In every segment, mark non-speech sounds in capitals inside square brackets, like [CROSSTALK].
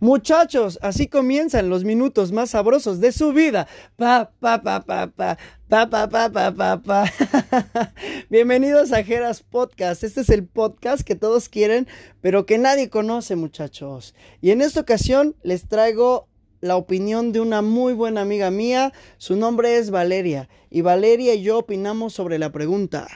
Muchachos, así comienzan los minutos más sabrosos de su vida. Pa, pa, pa, pa, pa, pa, pa, pa, pa, pa, pa. [LAUGHS] Bienvenidos a Geras Podcast. Este es el podcast que todos quieren, pero que nadie conoce, muchachos. Y en esta ocasión les traigo la opinión de una muy buena amiga mía. Su nombre es Valeria. Y Valeria y yo opinamos sobre la pregunta.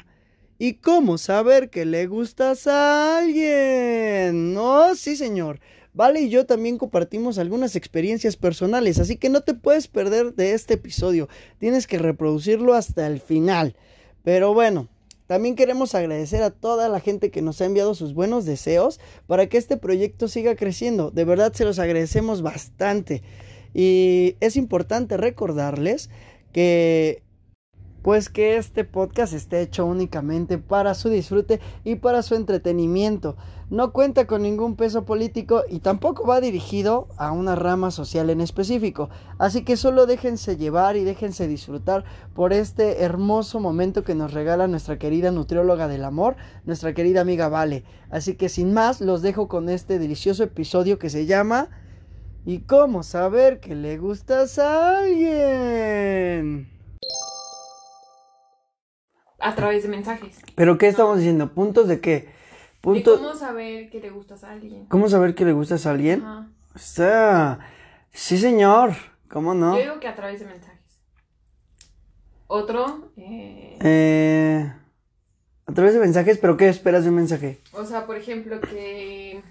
¿Y cómo saber que le gustas a alguien? No, sí, señor. Vale y yo también compartimos algunas experiencias personales, así que no te puedes perder de este episodio. Tienes que reproducirlo hasta el final. Pero bueno, también queremos agradecer a toda la gente que nos ha enviado sus buenos deseos para que este proyecto siga creciendo. De verdad se los agradecemos bastante. Y es importante recordarles que pues que este podcast esté hecho únicamente para su disfrute y para su entretenimiento. No cuenta con ningún peso político y tampoco va dirigido a una rama social en específico. Así que solo déjense llevar y déjense disfrutar por este hermoso momento que nos regala nuestra querida nutrióloga del amor, nuestra querida amiga Vale. Así que sin más, los dejo con este delicioso episodio que se llama ¿Y cómo saber que le gustas a alguien? A través de mensajes. ¿Pero qué estamos diciendo? ¿Puntos de qué? Punto... ¿Cómo saber que le gustas a alguien? ¿Cómo saber que le gustas a alguien? Ajá. O sea, sí señor, ¿cómo no? Yo digo que a través de mensajes. Otro, eh... eh... A través de mensajes, pero ¿qué esperas de un mensaje? O sea, por ejemplo, que...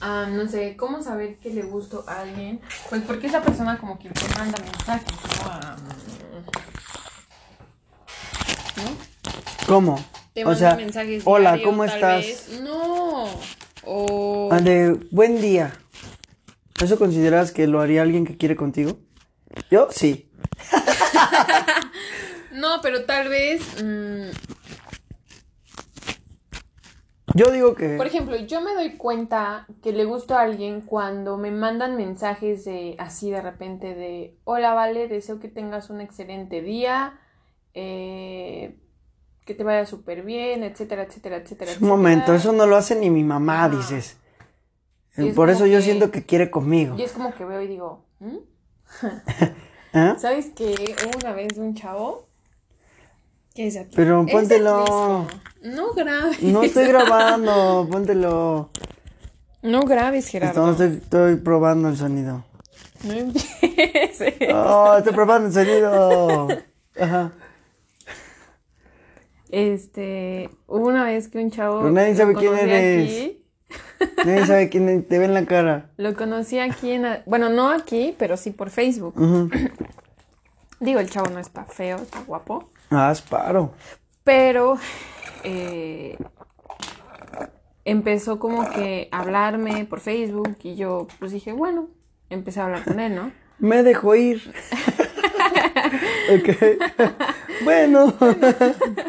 Ah, no sé, ¿cómo saber que le gusto a alguien? Pues porque esa persona como que te manda mensajes, ¿no? ¿Cómo? Te o sea, mensajes hola, ¿cómo estás? Vez. No. O... De buen día. ¿Eso consideras que lo haría alguien que quiere contigo? Yo sí. [LAUGHS] no, pero tal vez. Mmm... Yo digo que. Por ejemplo, yo me doy cuenta que le gusto a alguien cuando me mandan mensajes de así de repente de hola, vale, deseo que tengas un excelente día. Eh, que te vaya súper bien, etcétera, etcétera, etcétera. Un momento, eso no lo hace ni mi mamá, dices. Por eso yo siento que quiere conmigo. Y es como que veo y digo, [LAUGHS] ¿Ah? ¿sabes que hubo una vez un chavo? ¿Qué es aquí? Pero póntelo. no grabes. No estoy grabando, póntelo. No grabes, Gerardo. estoy, estoy probando el sonido. No empieces. Oh, estoy probando el sonido. Ajá. Este, hubo una vez que un chavo. Pero nadie sabe quién eres. Aquí. Nadie sabe quién te ve en la cara. Lo conocí aquí en. Bueno, no aquí, pero sí por Facebook. [CLEARS THROAT] Digo, el chavo no está feo, está guapo. Ah, es paro. Pero. Eh, empezó como que a hablarme por Facebook y yo, pues dije, bueno, empecé a hablar con él, ¿no? Me dejó ir. [LAUGHS] ok. [LAUGHS] bueno. [LAUGHS]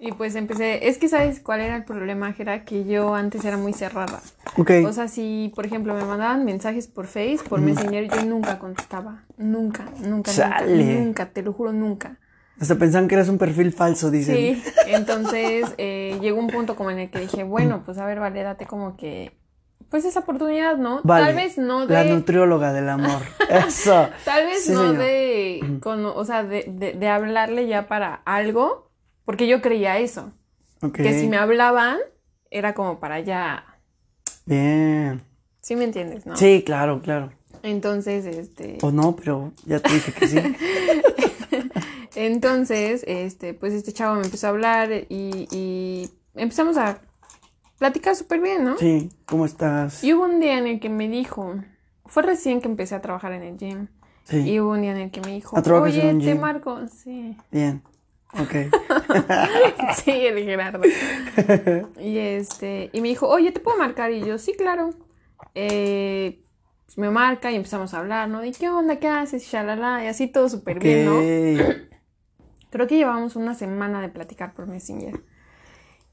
Y pues empecé, es que sabes cuál era el problema, Era que yo antes era muy cerrada. Ok. O sea, si por ejemplo me mandaban mensajes por Face, por Messenger, yo nunca contestaba. Nunca, nunca, nunca, nunca, te lo juro, nunca. Hasta pensaban que eras un perfil falso, dicen. Sí, [LAUGHS] entonces eh, llegó un punto como en el que dije, bueno, pues a ver, vale, date como que pues esa oportunidad, ¿no? Tal vez no de... La nutrióloga del amor. [LAUGHS] Eso. Tal vez no de, con, o sea, de, de, de, hablarle ya para algo, porque yo creía eso. Que si me hablaban, era como para ya... Bien. Sí me entiendes, ¿no? Sí, claro, claro. Entonces, este... O no, pero ya te dije que sí. [LAUGHS] Entonces, este, pues este chavo me empezó a hablar y, y empezamos a Platica súper bien, ¿no? Sí, ¿cómo estás? Y hubo un día en el que me dijo, fue recién que empecé a trabajar en el gym. Sí. Y hubo un día en el que me dijo, oye, te marco, sí. Bien, ok. [LAUGHS] sí, el Gerardo. [LAUGHS] y este, y me dijo, oye, ¿te puedo marcar? Y yo, sí, claro. Eh, pues me marca y empezamos a hablar, ¿no? ¿Y qué onda? ¿Qué haces? Shalala, y así todo súper bien, ¿no? Creo que llevamos una semana de platicar por Messenger.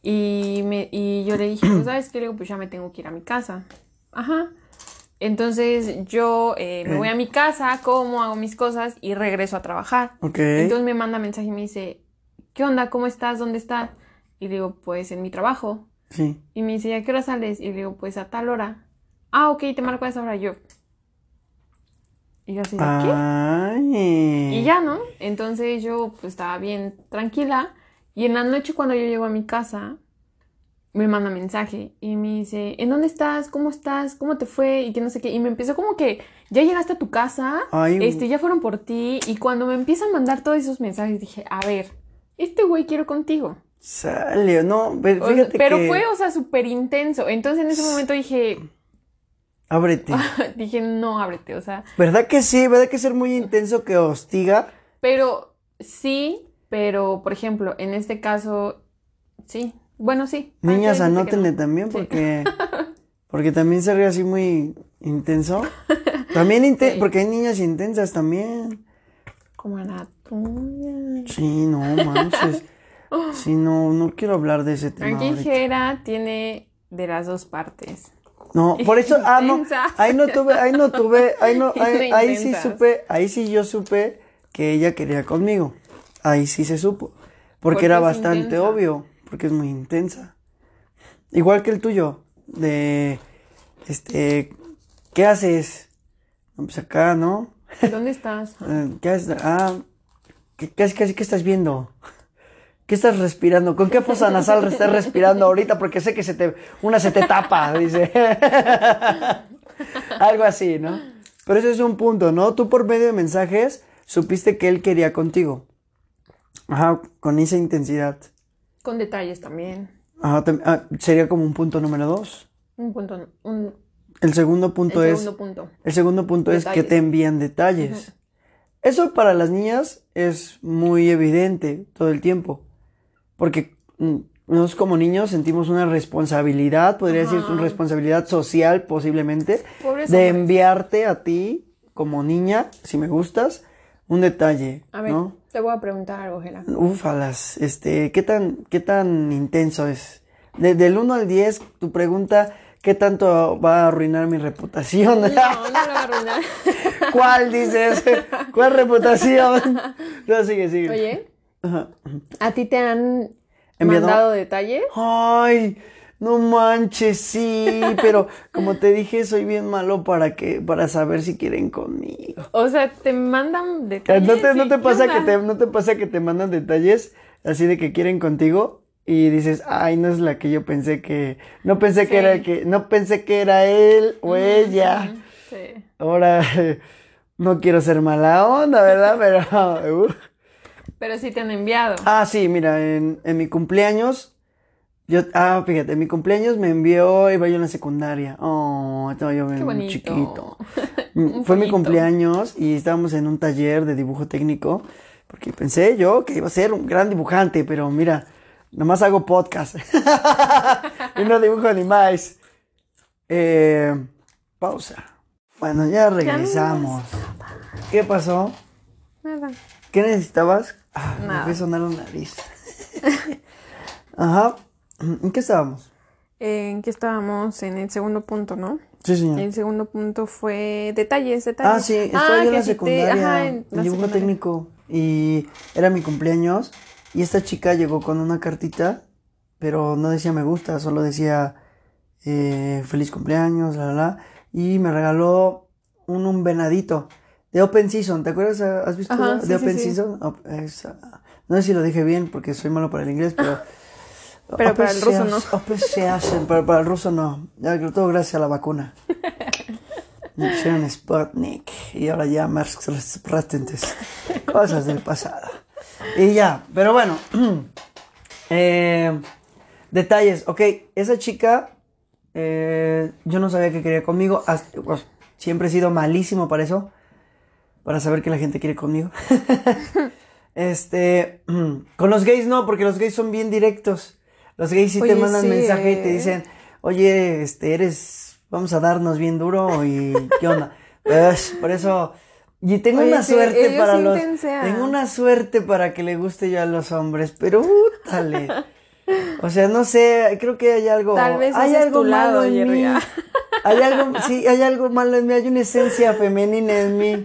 Y, me, y yo le dije, pues, ¿sabes qué? Le digo, pues ya me tengo que ir a mi casa. Ajá. Entonces yo eh, me voy a mi casa, como, hago mis cosas y regreso a trabajar. Ok. Entonces me manda mensaje y me dice, ¿qué onda? ¿Cómo estás? ¿Dónde estás? Y le digo, pues en mi trabajo. Sí. Y me dice, ¿a qué hora sales? Y le digo, pues a tal hora. ah, ok, te marco a esa hora yo. Y yo así de, ¿qué? Ay. Y ya, ¿no? Entonces yo pues estaba bien tranquila y en la noche cuando yo llego a mi casa me manda mensaje y me dice, ¿en dónde estás? ¿Cómo estás? ¿Cómo te fue? Y que no sé qué. Y me empezó como que, ya llegaste a tu casa, Ay. este, ya fueron por ti. Y cuando me empieza a mandar todos esos mensajes dije, a ver, este güey quiero contigo. Sale, no, pero O fíjate pero que... fue, o sea, súper intenso. Entonces en ese momento dije, Ábrete. [LAUGHS] dije, no, ábrete, o sea, ¿Verdad que sí? ¿Verdad que ser muy intenso que hostiga? pero sí, pero por ejemplo, en este caso, sí. Bueno, sí. Niñas, anótenle no. también Sí. porque... [LAUGHS] Porque también ser así muy intenso. También inte- Sí. porque hay niñas intensas también. Como la tuya. Sí, no manches. [LAUGHS] Sí, no, no quiero hablar de ese tema. Jera tiene de las dos partes. No, por eso, ah, no, ahí no tuve, ahí no tuve, ahí no, [LAUGHS] ahí, sí supe, ahí sí yo supe que ella quería conmigo. Ahí sí se supo. Porque Porque era bastante intensa. obvio, porque es muy intensa. Igual que el tuyo, de, este, ¿qué haces? Pues acá, ¿no? ¿Dónde estás? [LAUGHS] Eh, ¿Qué haces? Ah, ¿qué, qué, qué, qué estás viendo? ¿Qué estás respirando? ¿Con qué fosa nasal estás respirando ahorita? Porque sé que se te, una se te tapa, dice. [LAUGHS] Algo así, ¿no? Pero ese es un punto, ¿no? Tú por medio de mensajes supiste que él quería contigo. Ajá, con esa intensidad. Con detalles también. Ajá, ah, sería como un punto número dos. Un punto, un El segundo punto el es... segundo punto. El segundo punto es que te envían detalles. Eso para las niñas es muy evidente todo el tiempo. Porque mm, nosotros como niños sentimos una responsabilidad, podría decir una responsabilidad social posiblemente, de enviarte a ti como niña, si me gustas, un detalle, A ver, ¿no? te voy a preguntar algo, Jera. Ufalas, este, ¿qué tan, qué tan intenso es? De- del 1 al 10, tu pregunta, ¿qué tanto va a arruinar mi reputación? No, no lo va a [LAUGHS] arruinar. ¿Cuál dices? ¿Cuál reputación? [LAUGHS] No, sigue, sigue. Oye, Ajá. ¿a ti te han ¿Enviado? mandado detalles? Ay, no manches, sí, pero como te dije, soy bien malo para que, para saber si quieren conmigo. O sea, te mandan Eh, detalles. ¿No te, no y te ¿qué pasa que te, no te pasa que te mandan detalles así de que quieren contigo? Y dices, ay, no es la que yo pensé que, no pensé que era el que, no pensé que era él o ella. Sí. Ahora, [LAUGHS] no quiero ser mala onda, ¿verdad? [LAUGHS] Pero, [LAUGHS] uh. Pero sí te han enviado. Ah, sí, mira, en, en mi cumpleaños, yo, ah, fíjate, en mi cumpleaños me envió, iba yo en la secundaria. Oh, estaba yo bien bonito. chiquito. Un Fue mi cumpleaños y estábamos en un taller de dibujo técnico, porque pensé yo que iba a ser un gran dibujante, pero mira, nomás hago podcast. [LAUGHS] y no dibujo ni más. Eh, pausa. Bueno, ya regresamos. ¿Qué pasó? Nada. ¿Qué necesitabas? Ah, me Nada. fue a sonar la nariz. [LAUGHS] Ajá. ¿En qué estábamos? ¿En qué estábamos? En el segundo punto, ¿no? Sí, señor. El segundo punto fue detalles, detalles. Ah, sí, estaba yo en la si te- secundaria, ajá, en en la dibujo secundaria. técnico. Y era mi cumpleaños. Y esta chica llegó con una cartita, pero no decía me gusta, solo decía eh, feliz cumpleaños, la, la, la. Y me regaló un, un venadito de Open Season. ¿Te acuerdas? ¿Has visto Ajá, de sí, Open sí. Season? Esa- no sé si lo dije bien porque soy malo para el inglés, pero. [LAUGHS] Pero Open para el ruso no. Open Season, para, para el ruso no. Ya, todo gracias a la vacuna. [LAUGHS] Me pusieron Sputnik y ahora ya más resistentes. Cosas del pasado. Y ya, pero bueno. [CLEARS THROAT] Eh, detalles. Ok, esa chica, eh, yo no sabía que quería conmigo. hasta- pues, siempre he sido malísimo para eso. Para saber que la gente quiere conmigo. [LAUGHS] este, [CLEARS THROAT] con los gays no, porque los gays son bien directos. Los gays sí te mandan sí, mensaje y te eh. dicen, oye, este, eres, vamos a darnos bien duro y qué onda. [LAUGHS] Pues, por eso, y tengo Oye, una sí, suerte para los, intensean. tengo una suerte para que le guste yo a los hombres, pero útale. O sea, no sé, creo que hay algo, Tal vez hay algo tu lado, malo en Jerry. mí. Hay algo, sí, hay algo malo en mí, hay una esencia femenina en mí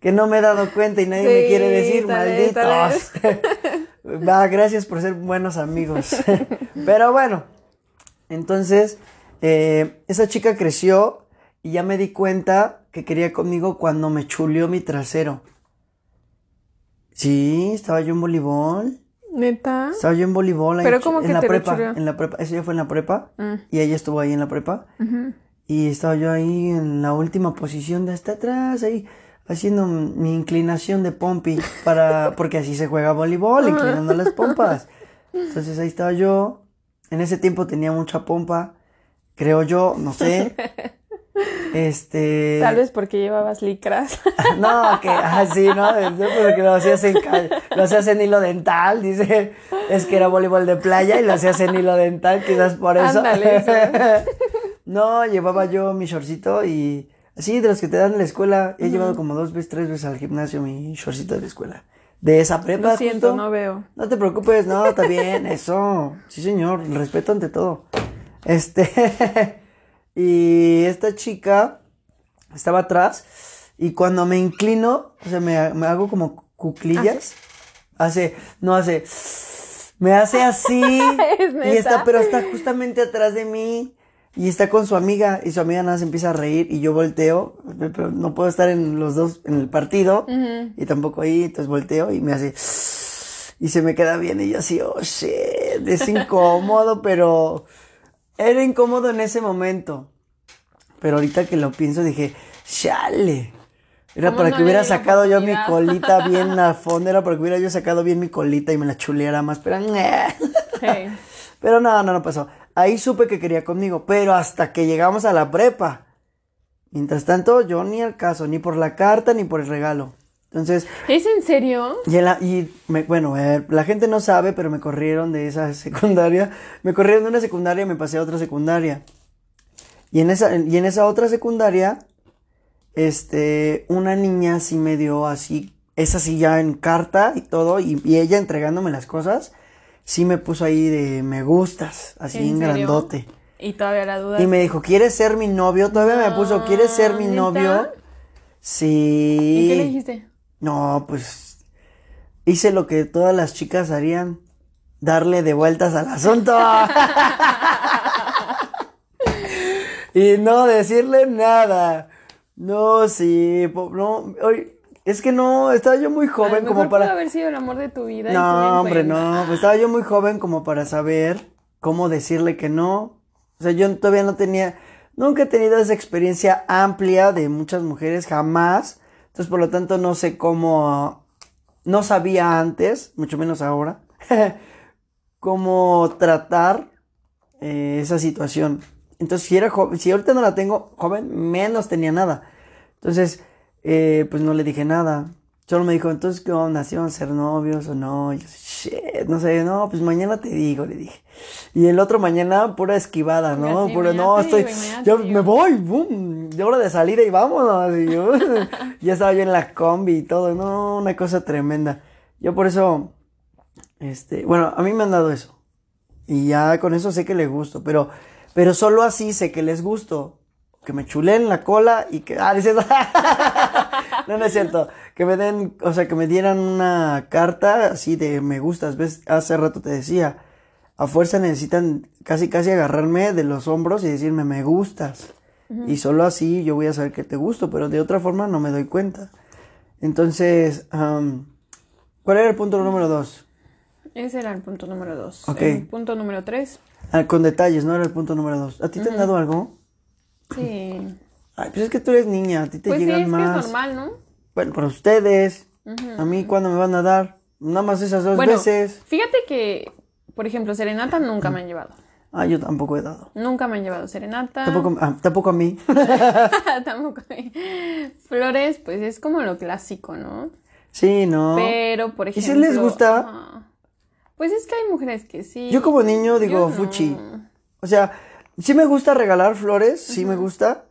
que no me he dado cuenta y nadie me quiere decir, vez, malditos. [LAUGHS] Va, gracias por ser buenos amigos. [LAUGHS] Pero bueno, entonces, eh, esa chica creció Y ya me di cuenta que quería conmigo cuando me chuleó mi trasero. Sí, estaba yo en voleibol. ¿Neta? Estaba yo en voleibol. ahí ¿Pero cómo en que la te prepa, en la prepa. Eso ya fue en la prepa. Mm, Y ella estuvo ahí en la prepa. Y estaba yo ahí en la última posición de hasta atrás, ahí haciendo mi inclinación de pompi para [LAUGHS] porque así se juega voleibol, inclinando las pompas. Entonces ahí estaba yo. En ese tiempo tenía mucha pompa, creo yo, no sé. [LAUGHS] Este Tal vez porque llevabas licras. [LAUGHS] no, que así, ¿no? Pero que lo hacías en lo hacías en hilo dental, dice, es que era voleibol de playa y lo hacías en hilo dental, quizás por eso. Ándale, [LAUGHS] no, llevaba yo mi shortcito y así de los que te dan en la escuela, he llevado como dos veces, tres veces al gimnasio mi shortcito de la escuela. De esa prepa. Lo siento, justo. no veo. No te preocupes, no, está bien, eso. Sí, señor, respeto ante todo. Este, [LAUGHS] y esta chica estaba atrás y cuando me inclino, o sea, me, me hago como cuclillas, hace, no hace, me hace así [LAUGHS] ¿Es y está, pero está justamente atrás de mí y está con su amiga y su amiga nada se empieza a reír y yo volteo, pero no puedo estar en los dos en el partido y tampoco ahí, entonces volteo y me hace y se me queda bien y yo así, oh shit, es incómodo, pero era incómodo en ese momento. Pero ahorita que lo pienso dije, chale. Era ¿Cómo para no que hubiera sacado yo mi colita bien [LAUGHS] a fondo, era para que hubiera yo sacado bien mi colita y me la chuleara más, pero [LAUGHS] Hey. pero no, no, no pasó. Ahí supe que quería conmigo, pero hasta que llegamos a la prepa. Mientras tanto, yo ni al caso, ni por la carta, ni por el regalo. Entonces, ¿Es en serio? y, en la- y me- bueno, eh, la gente no sabe, pero me corrieron de esa [LAUGHS] secundaria. Me corrieron de una secundaria y me pasé a otra secundaria. Y en esa, y en esa otra secundaria, este, una niña sí me dio así, esa sí ya en carta y todo, y, y ella entregándome las cosas, sí me puso ahí de me gustas, así en, grandote. Y todavía la duda. Y me dijo, ¿quieres ser mi novio? Todavía me puso, ¿quieres ser mi ¿neta? novio? Sí. ¿Y qué le dijiste? No, pues hice lo que todas las chicas harían, darle de vueltas al asunto. [LAUGHS] y no decirle nada. No, sí, no, oy, es que no, estaba yo muy A lo joven mejor como pudo para... haber sido el amor de tu vida. No, hombre, no, pues estaba yo muy joven como para saber cómo decirle que no. O sea, yo todavía no tenía, nunca he tenido esa experiencia amplia de muchas mujeres, jamás. Entonces, por lo tanto, no sé cómo, no sabía antes, mucho menos ahora, [LAUGHS] cómo tratar eh, esa situación. Entonces, si era joven, si ahorita no la tengo joven, menos tenía nada. Entonces, eh, pues no le dije nada. Solo me dijo, entonces, ¿qué onda? ¿Si vamos a ser novios o no? Y yo, shit, no sé, no, pues mañana te digo, le dije. Y el otro mañana, pura esquivada, ¿no? Así, Pura, no, estoy, yo me voy, boom, de hora de salida y vámonos. Y yo, [LAUGHS] ya estaba yo en la combi y todo, no, una cosa tremenda. Yo por eso, este, bueno, a mí me han dado eso. Y ya con eso sé que les gusto, pero, pero solo así sé que les gusto. Que me chulen la cola y que, ah, dices, [LAUGHS] [LAUGHS] no, no es cierto. Que me den, o sea, que me dieran una carta así de me gustas. Ves, hace rato te decía, a fuerza necesitan casi, casi agarrarme de los hombros y decirme me gustas. Y solo así yo voy a saber que te gusto, pero de otra forma no me doy cuenta. Entonces, ¿cuál era el punto número dos? Ese era el punto número dos. Ok. El punto número tres. Ah, con detalles, no era el punto número dos. ¿A ti te han dado algo? Sí. Ay, pues es que tú eres niña, a ti te Pues sí, llegan es que más. es normal, ¿no? Bueno, para ustedes, a mí cuándo me van a dar, nada más esas dos Bueno, veces. fíjate que, por ejemplo, serenata nunca me han llevado. Ah, yo tampoco he dado. Nunca me han llevado serenata. Tampoco, ah, tampoco a mí. [LAUGHS] Tampoco a mí. Flores, pues es como lo clásico, ¿no? sí, no. Pero, por ¿Y ejemplo. si les gusta? Pues es que hay mujeres que sí. Yo como niño digo no. fuchi. O sea, sí me gusta regalar flores, sí me gusta,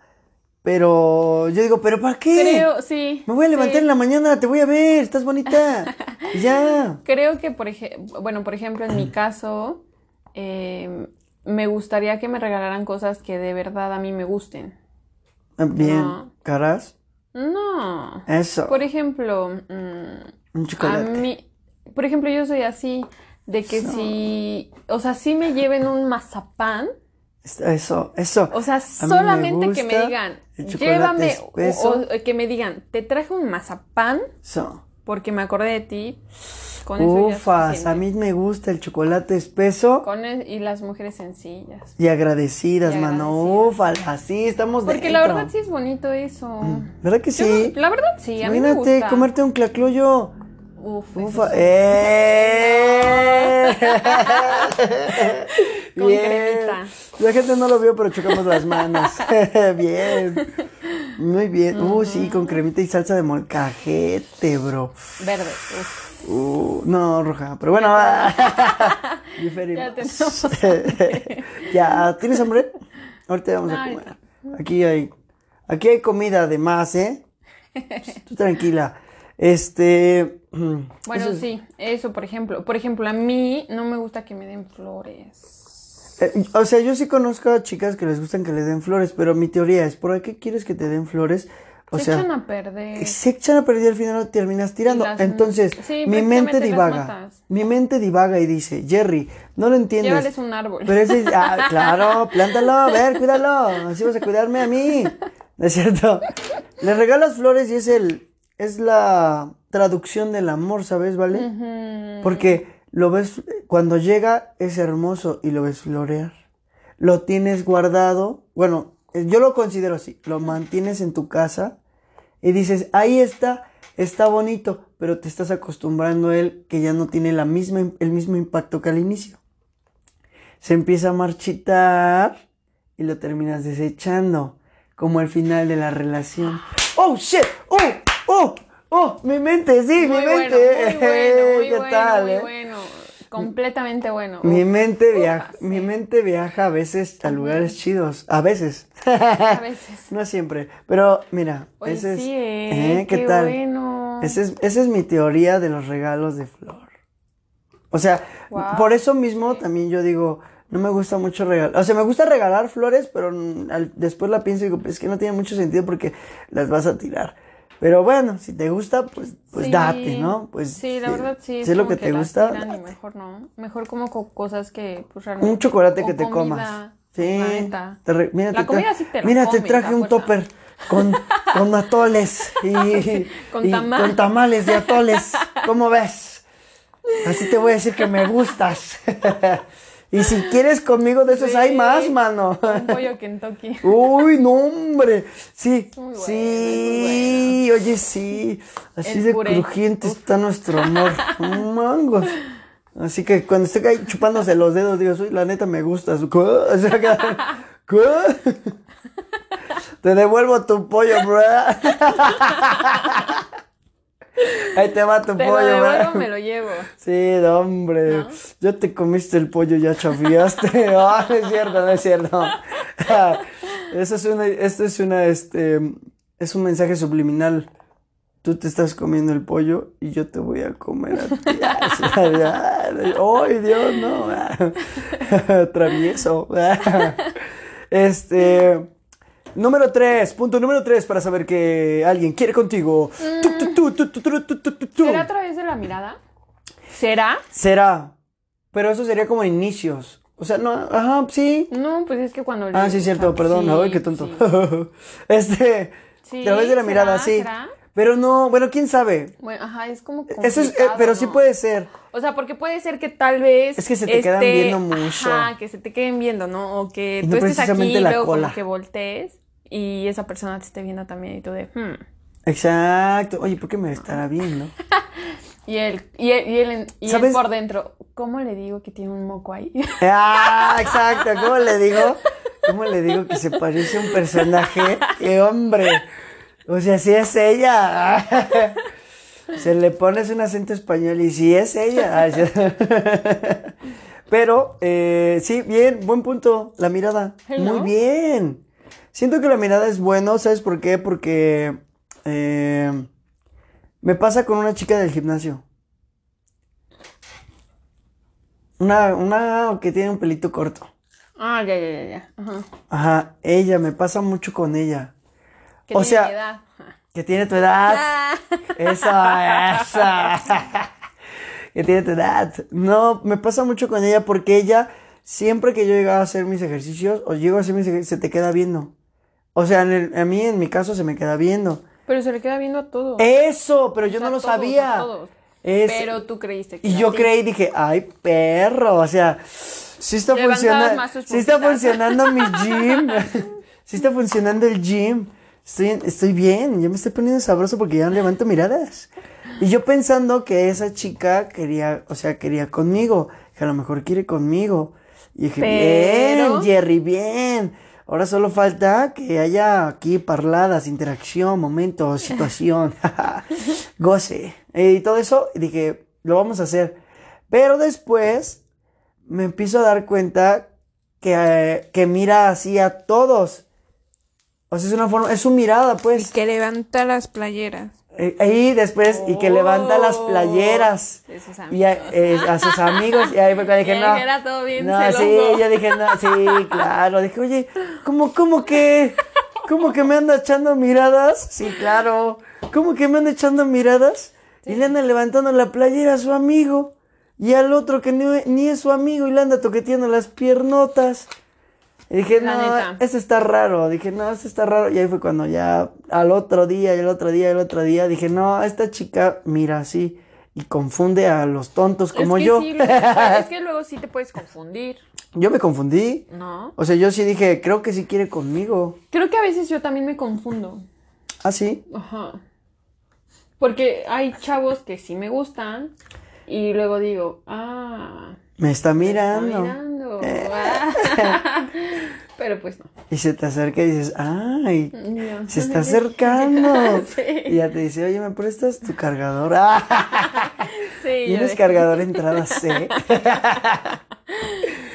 pero yo digo, ¿pero para qué? Creo, sí. Me voy a levantar sí. en la mañana, te voy a ver, estás bonita. [LAUGHS] Ya. Creo que, por ejemplo, bueno, por ejemplo, en mi [CLEARS THROAT] caso, eh, me gustaría que me regalaran cosas que de verdad a mí me gusten. Ah, Bien, No. caras. No. Eso. Por ejemplo, mm, Un a chocolate. mí, por ejemplo, yo soy así, de que si, o sea, si me lleven un mazapán, Eso, eso. O sea, me solamente que me digan, el llévame, o, que me digan, te traje un mazapán Eso. porque me acordé de ti. Con eso ya es Ufas, suficiente. a mí me gusta el chocolate espeso Con e- y las mujeres sencillas. y agradecidas, Y mano. Ufas, así estamos Porque dentro. la verdad sí es bonito eso. ¿Verdad que Yo- sí? la verdad sí, a mí me Imagínate gusta. comerte un clacloyo. Ufa, sí. ¡eh! [LAUGHS] Con cremita. La gente no lo vio, pero chocamos las manos. [LAUGHS] bien. Muy bien. Uh, sí, con cremita y salsa de molcajete, bro. Verde. uf. Uh, no, roja. Pero bueno, va. [LAUGHS] Ya tenemos ya, ¿tienes hambre? Ahorita vamos a comer. Aquí hay, aquí hay comida además, ¿eh? Tú tranquila. Este. [CLEARS THROAT] Bueno, eso es- sí, eso, por ejemplo. Por ejemplo, a mí no me gusta que me den flores. Eh, o sea, yo sí conozco a chicas que les gustan que le den flores, pero mi teoría es, ¿por qué quieres que te den flores? O Se sea, echan a perder. se echan a perder y al final lo terminas tirando. Las- Entonces, sí, mi mente divaga. Mi mente divaga y dice, Jerry, no lo entiendes. Llévales un árbol. Pero ese, ah, [LAUGHS] claro, plántalo, a ver, cuídalo. Así vas a cuidarme a mí. ¿No es cierto? Le regalas flores y es el, es la traducción del amor, ¿sabes, vale? Porque lo ves, cuando llega es hermoso y lo ves florear. Lo tienes guardado, bueno, yo lo considero así, lo mantienes en tu casa y dices, ahí está, está bonito, pero te estás acostumbrando a él que ya no tiene la misma, el mismo impacto que al inicio. Se empieza a marchitar y lo terminas desechando, como al final de la relación. ¡Oh, shit! ¡Oh, oh, oh! Mi mente, sí, Muy mi bueno, mente. muy bueno, [LAUGHS] muy ¿Qué bueno, tal, muy eh? bueno. Completamente bueno. Mi mente viaja, mi mente viaja a veces a lugares chidos, a veces, [LAUGHS] A veces. no siempre, pero mira, Oye, ese es, sí, eh, ¿eh? ¿qué, qué tal? bueno. Ese es, esa es mi teoría de los regalos de flor. O sea, Wow. por eso mismo también yo digo, no me gusta mucho regalar, o sea, me gusta regalar flores, pero al- después la pienso y digo, es que no tiene mucho sentido porque las vas a tirar. Pero bueno, si te gusta, pues, pues Sí, date, ¿no? Pues sí, la si- verdad sí. Si es lo que te gusta, y mejor no. Mejor como co- cosas que pues realmente. Un chocolate que te comida, comas. Sí. la neta. Te re- mira, La te comida sí te Mira, te traje un topper con, con [LAUGHS] atoles y, con y tamal. con tamales de atoles. ¿Cómo ves? Así te voy a decir que me gustas. [LAUGHS] y si quieres conmigo de esos Sí. hay más, mano. Un pollo Kentucky. Uy, no, hombre. Sí, muy bueno, sí, oye, sí. Así El de puré. crujiente está nuestro amor. Mangos. Así que cuando esté ahí chupándose los dedos, digo, "Uy, la neta me gusta. O sea, que- ¿Qué? Te devuelvo tu pollo, bro. [LAUGHS] Ahí te va tu Te lo pollo, devuelvo, me lo llevo. Sí, hombre. ¿No? Ya te comiste el pollo, ya chafiaste. Ah, [LAUGHS] no es cierto, no es cierto. [LAUGHS] Eso es una, esto es una, este, es un mensaje subliminal. Tú te estás comiendo el pollo y yo te voy a comer a ti. [LAUGHS] ¡Ay, Dios, no! Travieso. Este. Número 3, punto número 3 para saber que alguien quiere contigo. ¿Será a través de la mirada? ¿Será? Será. Pero eso sería como inicios. O sea, no, ajá, sí. No, pues es que cuando. Ah, sí, cierto, perdón, ay, qué tonto. [LAUGHS] este. Sí, a través de la mirada, sí. Pero no, bueno, quién sabe. Ajá, es como Eso es, eh, pero sí puede ser. O sea, porque puede ser que tal vez. Es que se te quedan este, viendo mucho. Ajá, que se te queden viendo, ¿no? O que tú no estés aquí y luego como que voltees y esa persona te esté viendo también y tú de. Hmm. Exacto. Oye, ¿por qué me estará viendo? [LAUGHS] Y él, y él, y él, y él por dentro, ¿cómo le digo que tiene un moco ahí? [LAUGHS] Ah, exacto. ¿Cómo le digo? ¿Cómo le digo que se parece a un personaje? ¡Qué hombre! O sea, sí es ella. [LAUGHS] Se le pones un acento español y sí es ella. Pero, eh, sí, bien, buen punto. La mirada. Hello. Muy bien. Siento que la mirada es bueno, ¿sabes por qué? Porque eh, me pasa con una chica del gimnasio. Una, una que tiene un pelito corto. ah, ya, ya, ya, ya. Ajá. Ajá, ella, me pasa mucho con ella. Que O tiene sea- mi edad. [LAUGHS] Que tiene tu edad. Ah. Esa, esa. [LAUGHS] que tiene tu edad. No, me pasa mucho con ella porque ella siempre que yo llegaba a hacer mis ejercicios, o llego a hacer mis ejercicios, se te queda viendo. O sea, en el- a mí, en mi caso, se me queda viendo. Pero se le queda viendo a todos. Eso, pero yo O sea, no lo todos, sabía. a todos. Es- Pero tú creíste que y yo ti. creí y dije, ay, perro, o sea, sí está funcionando, sí está funcionando mi [LAUGHS] gym, [LAUGHS] sí está funcionando el gym, estoy, estoy bien, yo me estoy poniendo sabroso porque ya levanto miradas. Y yo pensando que esa chica quería, o sea, quería conmigo, que a lo mejor quiere conmigo. Y dije, Pero- bien, Jerry, bien. Ahora solo falta que haya aquí parladas, interacción, momento, [LAUGHS] situación, [LAUGHS] goce. Y todo eso, y dije, lo vamos a hacer. Pero después me empiezo a dar cuenta que, eh, que mira así a todos. O sea, es una forma, es su mirada, pues. Que levanta las playeras. Eh, Ahí después, y que levanta las Oh. playeras. De sus Y a, amigos. eh, a sus amigos. Y ahí fue cuando dije, [LAUGHS] Y no. que era todo bien no, celoso. sí, yo dije, no, sí, claro. Dije, oye, ¿cómo, cómo que, cómo que me anda echando miradas? Sí, claro. ¿Cómo que me anda echando miradas? Y le anda levantando la playera a su amigo. Y al otro que ni, ni es su amigo y le anda toqueteando las piernotas. Y dije, La no, neta. esto está raro. Dije, no, esto está raro. Y ahí fue cuando ya al otro día, y el otro día, y el otro día, dije, no, esta chica mira así y confunde a los tontos como es que yo. sí, [LAUGHS] es que luego sí te puedes confundir, Yo me confundí. ¿no? O sea, yo sí dije, creo que sí quiere conmigo. Creo que a veces yo también me confundo. Ah, sí. Ajá. Porque hay chavos que sí me gustan y luego digo, ah, Me está me está mirando. mirando. [LAUGHS] Pero pues no. Y se te acerca y dices, ay, No. se está acercando. [LAUGHS] Sí. Y ya te dice, oye, ¿me prestas tu cargador? [LAUGHS] Sí, ¿Tienes cargador entrada C?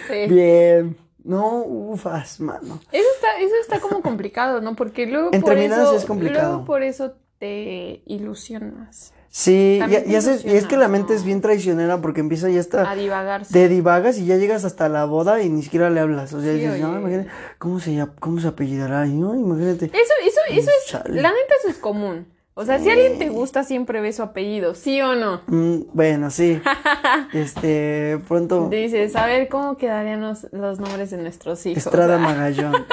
sí. Bien. No, ufas, mano. Eso está, eso está como complicado, ¿no? Porque luego Entre por eso, es complicado. luego por eso te ilusionas Sí, y es que la mente es bien traicionera porque empieza ya a hasta... divagarse. Te divagas y ya llegas hasta la boda y ni siquiera le hablas. O sea, Sí, dices, no, imagínate, ¿cómo se, cómo se apellidará? Y, no, imagínate. Eso, eso, eso es, Chale. la neta eso es común. O sea, si alguien te gusta, siempre ve su apellido, ¿sí o no? Mm, bueno, sí. [LAUGHS] Este, pronto. Dices, a ver, ¿cómo quedarían los, los nombres de nuestros hijos? Estrada [LAUGHS] Magallón. [LAUGHS]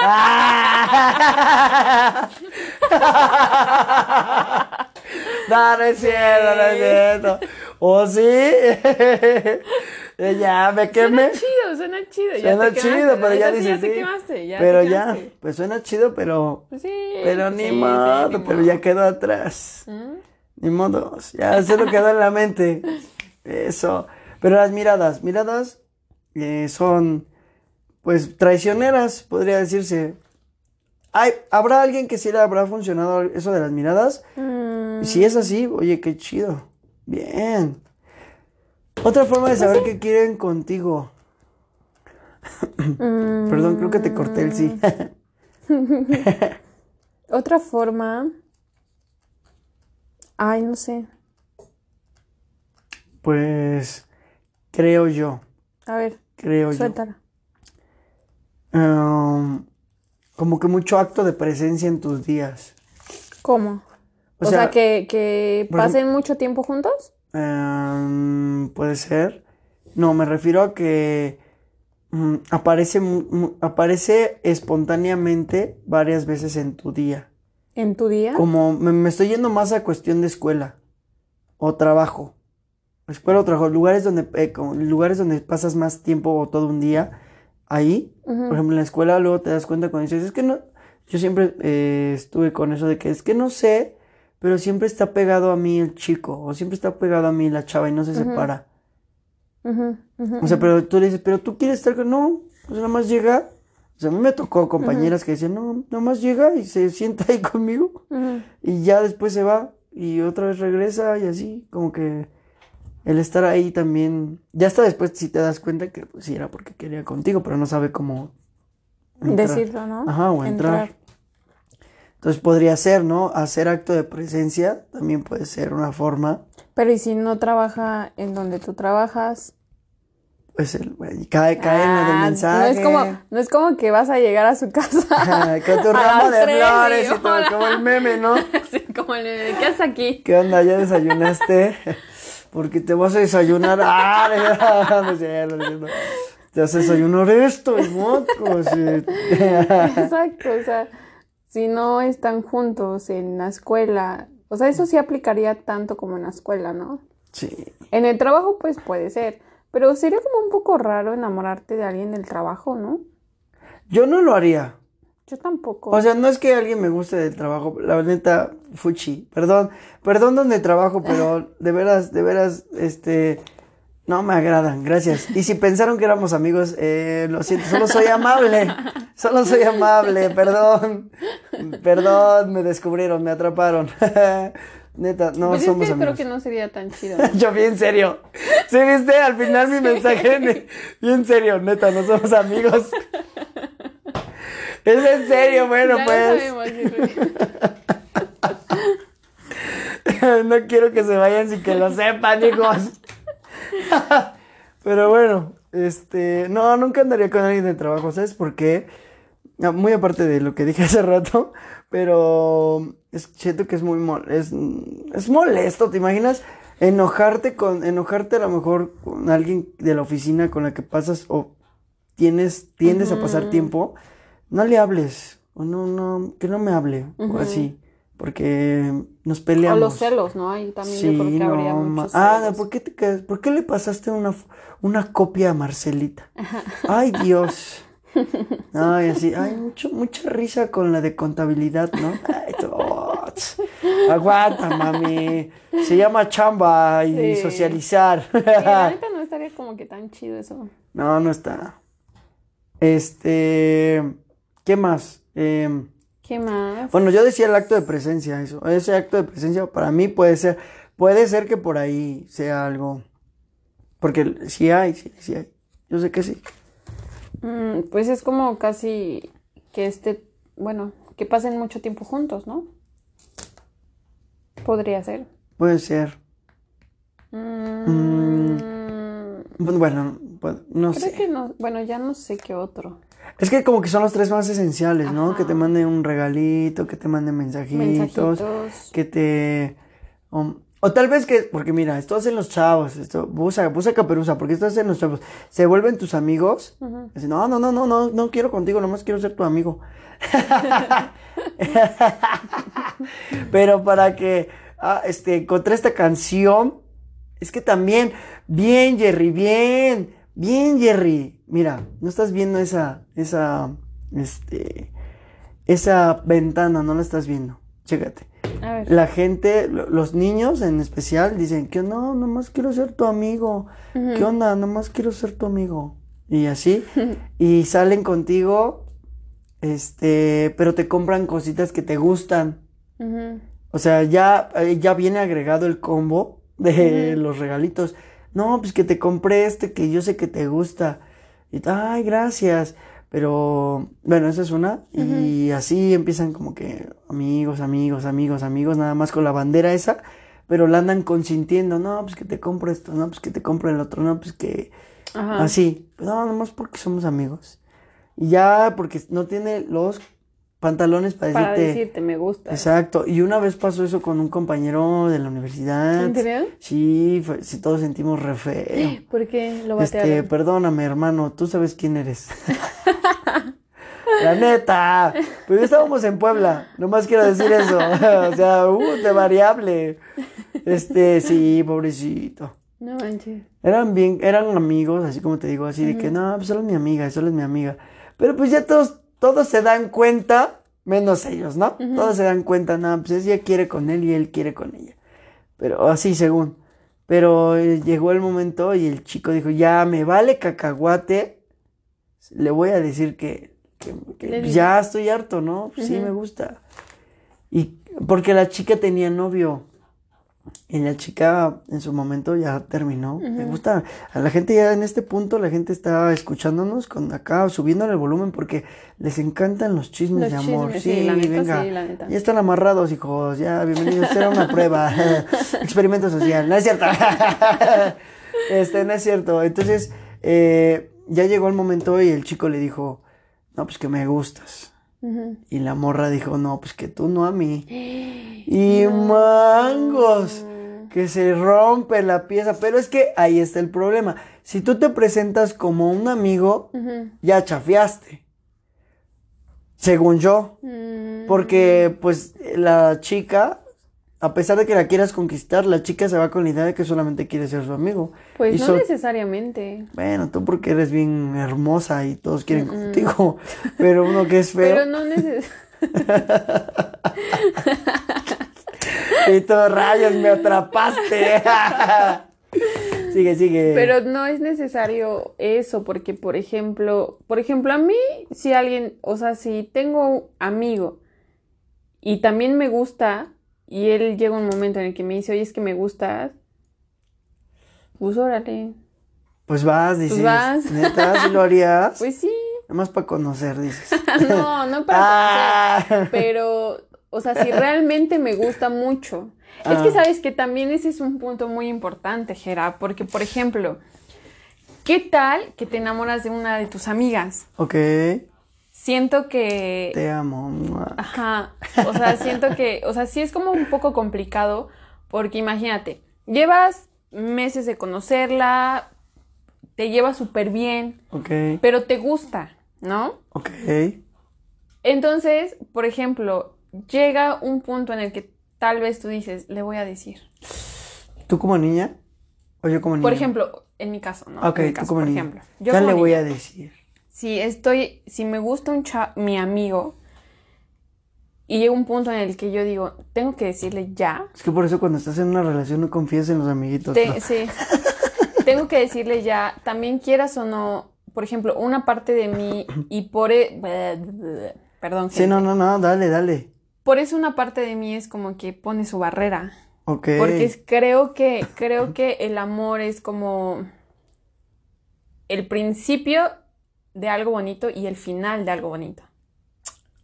No, no es cierto, no es cierto. ¿O sí? [LAUGHS] ya me quemé. Suena chido, suena chido. ya Suena te chido, quemaste, pero ya sí dices te sí. quemaste, ya pero te ya, pues suena chido, pero. Pues sí. Pero pues ni sí, modo, ni pero ya quedó atrás. ¿Mm? Ni modo, ya se lo quedó en la mente. Eso. Pero las miradas, miradas eh, son, pues, traicioneras, podría decirse. Hay, ¿Habrá alguien que sí le habrá funcionado eso de las miradas? Mm, Y si es así, oye, qué chido. Bien. Otra forma de saber que quieren contigo. mm, [COUGHS] Perdón, creo que te corté el sí. [LAUGHS] Otra forma. Ay, no sé. pues, creo yo, A ver, creo yo. Um, como que mucho acto de presencia en tus días. ¿Cómo? O O, sea, sea, que, que pasen mucho tiempo juntos. Um, puede ser. No, me refiero a que mm, aparece, aparece espontáneamente varias veces en tu día. ¿En tu día? Como me, me estoy yendo más a cuestión de escuela o trabajo. Escuela o trabajo, lugares donde, eh, lugares donde pasas más tiempo o todo un día ahí. Por ejemplo, en la escuela luego te das cuenta cuando dices, es que no, yo siempre eh, estuve con eso de que es que no sé, pero siempre está pegado a mí el chico o siempre está pegado a mí la chava y no se separa. Ujú, O sea, pero tú le dices, pero tú quieres estar con, no, pues nada más llega. O sea, a mí me tocó compañeras que decían, no, nada más llega y se sienta ahí [LAUGHS] conmigo y ya después se va y otra vez regresa y así, como que el estar ahí también, ya hasta después si te das cuenta que pues sí era porque quería contigo, pero no sabe cómo entrar. Decirlo, ¿no? Ajá, o entrar. Entonces podría ser, ¿no? Hacer acto de presencia también puede ser una forma, Pero ¿y si no trabaja en donde tú trabajas? pues el, cae, cae en lo del Ah, mensaje. No es como, no es como que vas a llegar a su casa. [LAUGHS] Con tu [LAUGHS] ramo de tres flores y y todo, como el meme, ¿no? [LAUGHS] Sí, como el de, ¿qué haces aquí? ¿Qué onda? ¿Ya desayunaste? Porque te vas a desayunar. Ah, no cierto, no te haces desayunar esto y mocos. y- Exacto, o sea, si no están juntos en la escuela, o sea, eso sí aplicaría tanto como en la escuela, ¿no? sí. En el trabajo, pues puede ser, pero sería como un poco raro enamorarte de alguien del trabajo, ¿no? Yo no lo haría. Yo tampoco. O sea, no es que alguien me guste del trabajo, la neta, fuchi. Perdón, perdón donde trabajo, pero [LAUGHS] de veras, de veras, este, no me agradan, gracias. Y si pensaron que éramos amigos, eh, lo siento, solo soy amable, solo soy amable, perdón, perdón, me descubrieron, me atraparon. [LAUGHS] Neta, no Pues es somos que creo amigos. que no sería tan chido. [LAUGHS] Yo bien serio. ¿Sí viste? Al final mi mensaje, bien serio, neta, no somos amigos. Es en serio, bueno, Ya lo pues. sabemos, [LAUGHS] no quiero que se vayan sin que lo sepan, hijos. [LAUGHS] Pero bueno, este, no, nunca andaría con alguien de trabajo, ¿sabes por qué? Muy aparte de lo que dije [LAUGHS] hace rato, pero es, siento que es muy mol- es, es molesto, ¿te imaginas? Enojarte con, enojarte a lo mejor con alguien de la oficina con la que pasas o tienes, tiendes a pasar tiempo, no le hables, o no, no, que no me hable, o así, porque nos O peleamos. los celos, ¿no? Ahí también Sí, yo creo que habría no, muchos ma- Ah. ¿por qué te quedas? ¿Por qué le pasaste una, una copia a Marcelita? [LAUGHS] Ay, Dios. Ay, así, ay, mucho, mucha risa con la de contabilidad, ¿no? Ay, aguanta, mami. Se llama chamba y Sí. socializar. Sí, la [LAUGHS] neta no estaría como que tan chido eso. No, no está. Este, ¿qué más? Em, ¿Qué más? Bueno, yo decía el acto de presencia, eso. Ese acto de presencia para mí puede ser, puede ser que por ahí sea algo. Porque sí hay, sí, sí hay. Yo sé que sí. Mm, pues es como casi que este, bueno, que pasen mucho tiempo juntos, ¿no? Podría ser. Puede ser. Mm, Bueno, pues, no creo sé. que no, bueno, ya no sé qué otro. Es que como que son los tres más esenciales, ¿no? Que te manden un regalito, que te manden mensajitos, Mensajitos. que te... um, o tal vez que, porque mira, esto hacen los chavos, esto, busa, busa caperuza, porque esto hacen los chavos, se vuelven tus amigos, no, no, no, no, no, no quiero contigo, nomás quiero ser tu amigo. [LAUGHS] Pero para que ah, este, encontré esta canción, es que también, bien, Jerry, bien, bien, Jerry. Mira, no estás viendo esa, esa, este, esa ventana, no la estás viendo. Chécate. A ver. La gente, lo- los niños en especial, dicen que no, nomás quiero ser tu amigo. ¿Qué onda? Nomás quiero ser tu amigo. Y así. [LAUGHS] y salen contigo, este, pero te compran cositas que te gustan. O sea, ya, eh, ya viene agregado el combo de los regalitos. No, pues que te compré este que yo sé que te gusta. Y, ay, gracias. Pero, bueno, esa es una. Y así empiezan como que amigos, amigos, amigos, amigos, nada más con la bandera esa. Pero la andan consintiendo. No, pues que te compro esto. No, pues que te compro el otro. No, pues que... Ajá. Así. No, nomás porque somos amigos. Y ya porque no tiene los pantalones para Para decirte... decirte me gusta. Exacto, y una vez pasó eso con un compañero de la universidad. ¿En serio? Sí, fue- sí, todos sentimos re feo. [GASPS] ¿Por qué lo Este, batearon? perdóname, hermano, tú sabes quién eres. [LAUGHS] [LAUGHS] La neta, pues ya estábamos en Puebla, nomás quiero decir eso. [LAUGHS] O sea, uh, de variable. Este, sí, pobrecito. No manches. Eran bien, eran amigos, así como te digo, así de que no, pues solo es mi amiga, solo es mi amiga. Pero pues ya todos, todos se dan cuenta, menos ellos, ¿no? Todos se dan cuenta, no, pues ella quiere con él y él quiere con ella. Pero así según. Pero eh, llegó el momento y el chico dijo, ya me vale cacahuate. Le voy a decir que, que- que, Le pues, ya estoy harto, ¿no? Pues, Sí, me gusta. Y porque la chica tenía novio. Y la chica en su momento ya terminó. Me gusta. A la gente ya en este punto, la gente está escuchándonos con acá, subiendo el volumen porque les encantan los chismes Los de amor. chismes, sí, sí, la neta, venga. sí, la neta. Ya están amarrados, hijos. Ya, bienvenidos. Era una prueba. [LAUGHS] Experimento social. No es cierto. [LAUGHS] este, no es cierto. Entonces, eh, ya llegó el momento y el chico le dijo, no, pues que me gustas. Y la morra dijo, no, pues que tú no a mí. [GASPS] Y mangos. que se rompe la pieza. Pero es que ahí está el problema. Si tú te presentas como un amigo, ya chafiaste. Según yo. Mm, Porque, pues, la chica, a pesar de que la quieras conquistar, la chica se va con la idea de que solamente quiere ser su amigo. Pues Y no necesariamente. Bueno, tú porque eres bien hermosa y todos quieren contigo. [LAUGHS] Pero uno que es feo. Pero no necesariamente. [LAUGHS] Y todos rayos, me atrapaste. [LAUGHS] sigue, sigue. Pero no es necesario eso, porque por ejemplo, por ejemplo, a mí, si alguien, o sea, si tengo un amigo y también me gusta, y él llega un momento en el que me dice, oye, es que me gustas, pues órale. Pues vas, dices. vas. Neta, si [LAUGHS] lo harías. Pues sí. Nada más para conocer, dices. [LAUGHS] no, no para Ah. conocer, pero, o sea, si realmente me gusta mucho. Es Ah. que sabes que también ese es un punto muy importante, Gera, porque, por ejemplo, ¿qué tal que te enamoras de una de tus amigas? Ok. Siento que... Te amo. Ajá, o sea, [LAUGHS] siento que, o sea, sí es como un poco complicado, porque imagínate, llevas meses de conocerla, te llevas súper bien, Ok. pero te gusta, ¿no? Ok. Entonces, por ejemplo, llega un punto en el que tal vez tú dices, le voy a decir. ¿Tú como niña? ¿O yo como niña? Por ejemplo, en mi caso, ¿no? Ok, tú como por niña. ejemplo. Yo ya como le voy a decir. Si estoy, si me gusta un cha- mi amigo y llega un punto en el que yo digo, tengo que decirle ya. Es que por eso cuando estás en una relación no confías en los amiguitos. Te- ¿no? sí. [LAUGHS] tengo que decirle ya, también quieras o no, por ejemplo, una parte de mí y por... e- [LAUGHS] Perdón. Sí, no, no, no, dale, dale. Por eso una parte de mí es como que pone su barrera. Ok. Porque es- creo que, creo que el amor es como el principio de algo bonito y el final de algo bonito.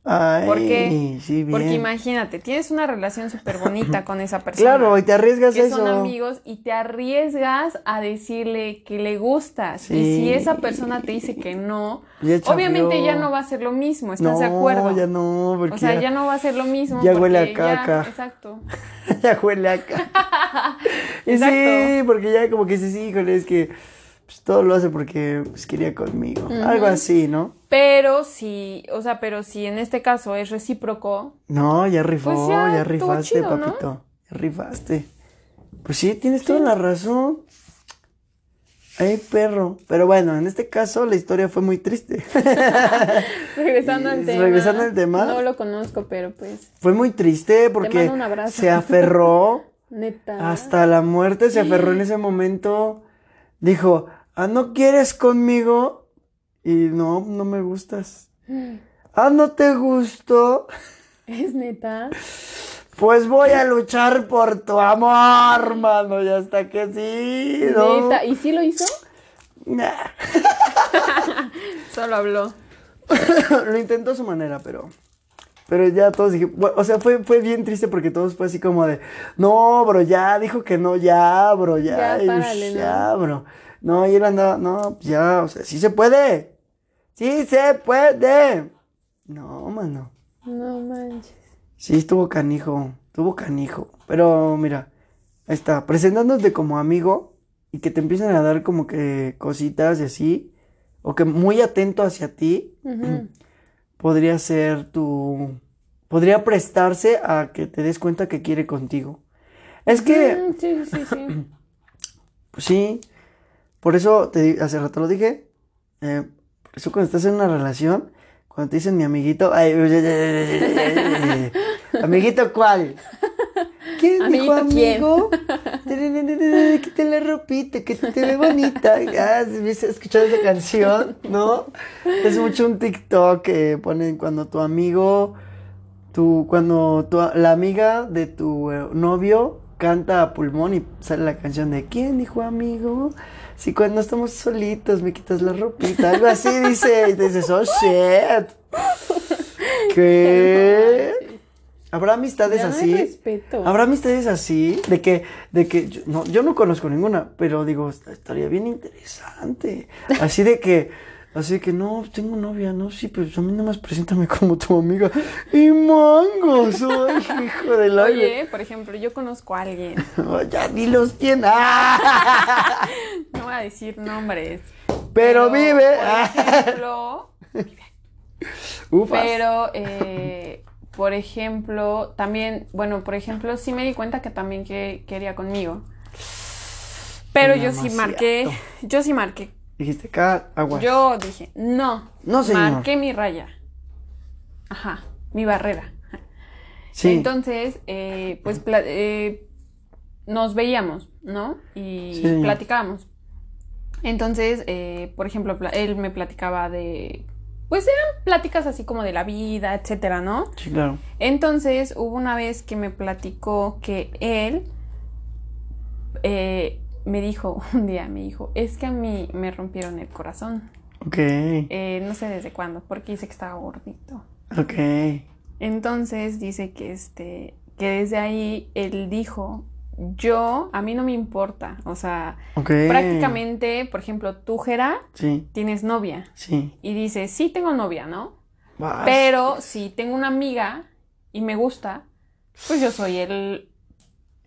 Ay, ¿Por qué? sí, bien. Porque imagínate, tienes una relación súper bonita [LAUGHS] con esa persona. Claro, y te arriesgas que eso. son amigos y te arriesgas a decirle que le gustas. Sí. Y si esa persona te dice que no, Ya obviamente ya no va a ser lo mismo, ¿estás no, de acuerdo? ya no, porque o sea, ya, ya no va a ser lo mismo. ya huele a porque ya- caca. [LAUGHS] exacto. ya huele acá. [LAUGHS] y sí, porque ya como que dices, híjole, es que pues, todo lo hace porque pues, quería conmigo. Algo así, ¿no? Pero si, o sea, pero si en este caso es recíproco, No, ya rifó, Pues ya, rifaste, chido, ¿no? papito. Ya rifaste. Pues sí, tienes toda la razón. Ay, perro. Pero bueno, en este caso la historia fue muy triste. [LAUGHS] regresando al tema. regresando al tema. No lo conozco, pero pues, fue muy triste porque se aferró [LAUGHS] neta. hasta la muerte, se aferró en ese momento. Dijo, ah, ¿no quieres conmigo? Y no, no me gustas. Ah, ¿no te gustó? Es neta. Pues voy a luchar por tu amor, mano, y hasta que sí, ¿no? Neta. ¿Y sí lo hizo? Nah. [LAUGHS] Solo habló. Lo intentó a su manera, pero... Pero ya todos dije, o sea, fue, fue bien triste porque todos fue así como de, no, bro, ya, dijo que no, ya, bro, ya, Ya, párale, ush, ¿no? ya, bro. No, y él andaba, no, pues ya, o sea, sí se puede, sí se puede. No, mano. No manches. Sí, estuvo canijo, estuvo canijo. Pero mira, ahí está, presentándote como amigo y que te empiecen a dar como que cositas y así, o que muy atento hacia ti, [CLEARS THROAT] podría ser tu... podría prestarse a que te des cuenta que quiere contigo. Es que, Mm, Sí, sí, sí. [CLEARS THROAT] pues sí, por eso te hace rato lo dije, eh, por eso cuando estás en una relación, cuando te dicen mi amiguito, ay, amiguito cuál? ¿Quién dijo amigo? Quítate la ropita, que te ve bonita. Ah, ¿has escuchado esa canción? ¿No? Es mucho un TikTok que ponen cuando tu amigo, tu, cuando tu, la amiga de tu eh, novio canta a pulmón y sale la canción de ¿Quién dijo amigo? Si cuando estamos solitos me quitas la ropita, algo así dice, y dices, oh shit. ¿Qué? ¿Habrá amistades así? respeto. ¿Habrá amistades así? De que, de que, yo no, yo no conozco ninguna, pero digo, est- estaría bien interesante. Así de que, Así que no, tengo novia, no, sí, pero a mí nomás preséntame como tu amiga. Y mangos, ay, hijo de la. Oye, por ejemplo, yo conozco a alguien, Oh, [LAUGHS] ya dilos quién. ¡Ah! Voy a decir nombres. Pero, vive. Por ejemplo, [LAUGHS] Ufas. pero, eh, por ejemplo, también, bueno, por ejemplo, sí me di cuenta que también que, quería conmigo. Pero yo sí marqué, yo sí marqué. Dijiste acá, agua. Yo dije, no. No, señor. Marqué mi raya. Ajá, mi barrera. Sí. Entonces, eh, pues eh, nos veíamos, ¿no? Y Sí, platicábamos. Entonces, eh, por ejemplo, él me platicaba de, pues eran pláticas así como de la vida, etcétera, ¿no? Sí, claro. Entonces, hubo una vez que me platicó que él eh, me dijo, [LAUGHS] un día me dijo, es que a mí me rompieron el corazón. Ok. Eh, no sé desde cuándo, porque dice que estaba gordito. Ok. Entonces dice que este, que desde ahí él dijo, yo, a mí no me importa. O sea, prácticamente, por ejemplo, tú, Jera, Sí, tienes novia. sí. Y dices, sí tengo novia, ¿no? Vas. Pero si tengo una amiga y me gusta, pues yo soy el,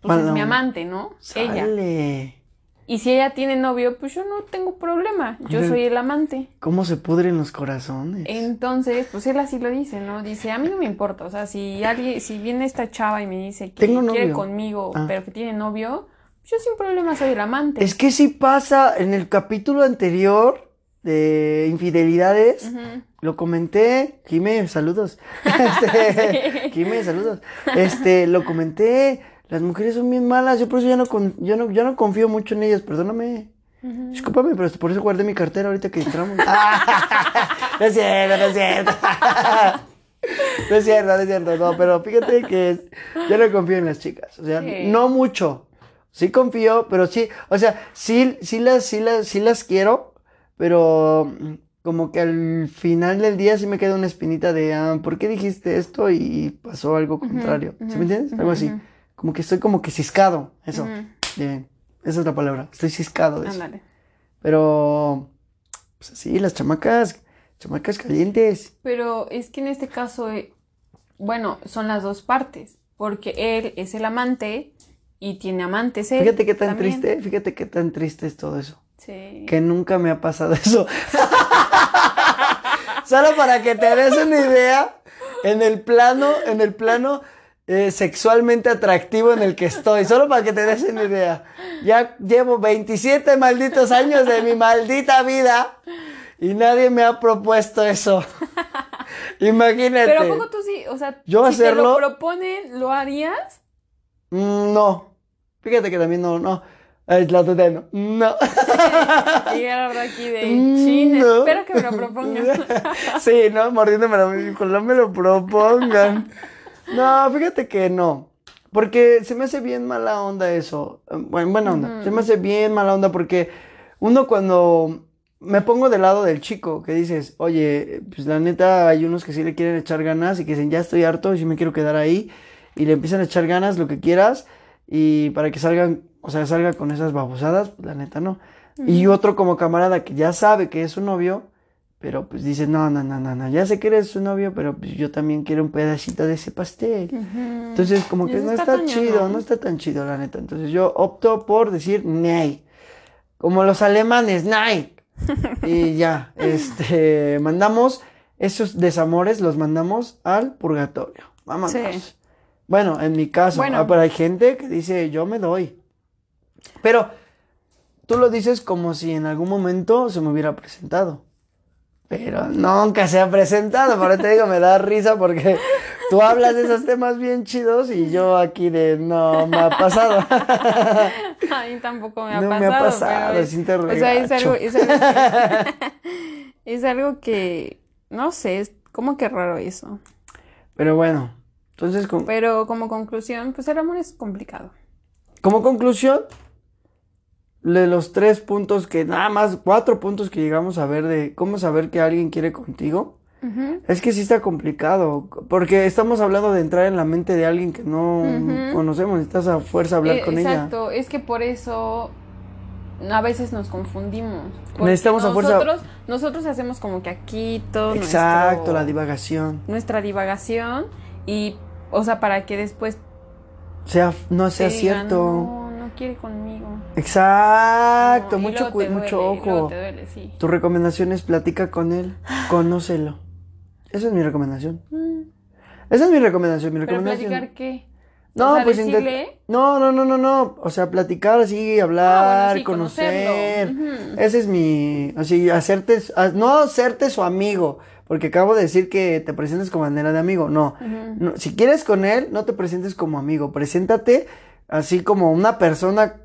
pues es mi amante, ¿no? Ella. Y si ella tiene novio, pues yo no tengo problema. Yo soy el amante. ¿Cómo se pudren los corazones? Entonces, pues él así lo dice, ¿no? Dice, a mí no me importa, o sea, si alguien, si viene esta chava y me dice que Tengo quiere novio. conmigo, Ah. pero que tiene novio, yo sin problema soy el amante. Es que sí pasa en el capítulo anterior de infidelidades. Lo comenté, Jime, saludos. [LAUGHS] Este, [LAUGHS] Jime, saludos. Este, lo comenté. Las mujeres son bien malas, yo por eso ya no, con- yo no, yo no confío mucho en ellas, perdóname. Ujú. Discúlpame, pero por eso guardé mi cartera ahorita que entramos. [LAUGHS] [LAUGHS] no es cierto, no es cierto. [LAUGHS] No es cierto, no es cierto, no, pero fíjate que yo no confío en las chicas, o sea, Sí. no mucho. Sí confío, pero sí, o sea, sí, sí las, sí las, sí las quiero, pero como que al final del día sí me queda una espinita de, ah, ¿por qué dijiste esto y pasó algo contrario? ¿Sí ujú, me entiendes? Algo así. Como que estoy como que ciscado, eso. Bien, esa es la palabra, estoy ciscado de eso. Pero, pues así, las chamacas, chamacas calientes. Pero es que en este caso, eh, bueno, son las dos partes, porque él es el amante y tiene amantes él Fíjate qué tan también. triste, fíjate qué tan triste es todo eso. Sí. Que nunca me ha pasado eso. [LAUGHS] Solo para que te des una idea, en el plano, en el plano eh, sexualmente atractivo en el que estoy. Solo para que te des una idea. Ya llevo 27 malditos años de mi maldita vida y nadie me ha propuesto eso. [LAUGHS] Imagínate. Pero ¿a poco tú sí, o sea, Yo si te lo proponen, ¿lo harías? Mm, no. Fíjate que también no, no. Ay, la no. No. [LAUGHS] Y Gerardo aquí de Mm, chin, no. espero que me lo propongan. [LAUGHS] sí, no, mordiéndome la dijo, no me lo propongan. No, fíjate que no. Porque se me hace bien mala onda eso. Eh, Bueno, buena onda. Se me hace bien mala onda porque uno cuando me pongo del lado del chico, que dices, oye, pues la neta hay unos que sí le quieren echar ganas y que dicen, ya estoy harto y sí me quiero quedar ahí. Y le empiezan a echar ganas, lo que quieras. Y para que salgan, o sea, salga con esas babosadas, pues la neta no. Y otro como camarada que ya sabe que es su novio, pero pues dice, no, no, no, no, no, ya sé que eres su novio, pero pues yo también quiero un pedacito de ese pastel. Entonces, como que eso no está chido, ¿no? no está tan chido, la neta. Entonces yo opto por decir, nay. Como los alemanes, nay. Y [LAUGHS] ya, este, mandamos esos desamores, los mandamos al purgatorio. Vámonos. Sí. Bueno, en mi caso, Bueno. ah, pero hay gente que dice, yo me doy. Pero tú lo dices como si en algún momento se me hubiera presentado. Pero nunca se ha presentado, por eso te digo, me da risa porque tú hablas de esos temas bien chidos y yo aquí de no me ha pasado. [LAUGHS] A mí tampoco me ha No me pasado. ha pasado, es- siento o sea, es algo, es algo que, [LAUGHS] es algo que, no sé, es como que raro eso. Pero bueno, entonces con- Pero como conclusión, pues el amor es complicado. como conclusión, de los tres puntos que, nada más cuatro puntos que llegamos a ver de cómo saber que alguien quiere contigo, es que sí está complicado, porque estamos hablando de entrar en la mente de alguien que no conocemos, necesitas a fuerza hablar Eh, con ella. Exacto, es que por eso a veces nos confundimos. Necesitamos a fuerza- nosotros, nosotros hacemos como que aquí todo Exacto, nuestro- la divagación. nuestra divagación y, o sea, para que después Sea, no sea digan, cierto. no quiere conmigo. Exacto, No, mucho, mucho duele, luego ojo. te duele, sí. Tu recomendación es platica con él, conócelo. Esa es mi recomendación. Mm, Esa es mi recomendación, mi Pero platicar qué? No, pues decirle, No, no, no, no, no. O sea, platicar así, hablar, Ah, bueno, sí, conocer. Ujú. Ese es mi. Así, hacerte. a- No hacerte su amigo. Porque acabo de decir que te presentes como manera de amigo. No. No, Si quieres con él, no te presentes como amigo. Preséntate así como una persona